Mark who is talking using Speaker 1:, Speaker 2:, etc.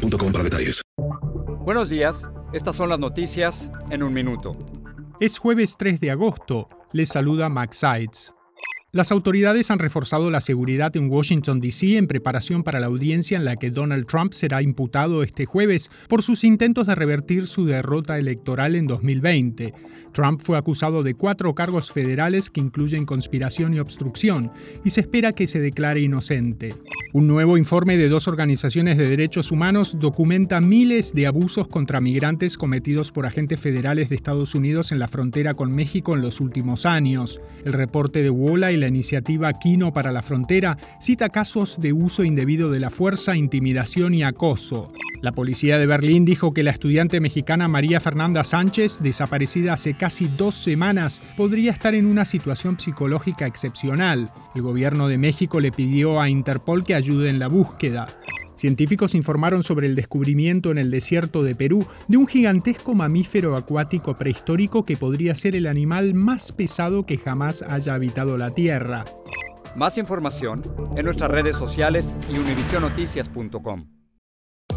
Speaker 1: para detalles.
Speaker 2: Buenos días, estas son las noticias en un minuto.
Speaker 3: Es jueves 3 de agosto, les saluda Max Sides. Las autoridades han reforzado la seguridad en Washington, D.C. en preparación para la audiencia en la que Donald Trump será imputado este jueves por sus intentos de revertir su derrota electoral en 2020. Trump fue acusado de cuatro cargos federales que incluyen conspiración y obstrucción, y se espera que se declare inocente. Un nuevo informe de dos organizaciones de derechos humanos documenta miles de abusos contra migrantes cometidos por agentes federales de Estados Unidos en la frontera con México en los últimos años. El reporte de WOLA y la iniciativa Quino para la Frontera cita casos de uso indebido de la fuerza, intimidación y acoso. La policía de Berlín dijo que la estudiante mexicana María Fernanda Sánchez, desaparecida hace casi dos semanas, podría estar en una situación psicológica excepcional. El gobierno de México le pidió a Interpol que ayude en la búsqueda. Científicos informaron sobre el descubrimiento en el desierto de Perú de un gigantesco mamífero acuático prehistórico que podría ser el animal más pesado que jamás haya habitado la Tierra.
Speaker 2: Más información en nuestras redes sociales y univisionoticias.com.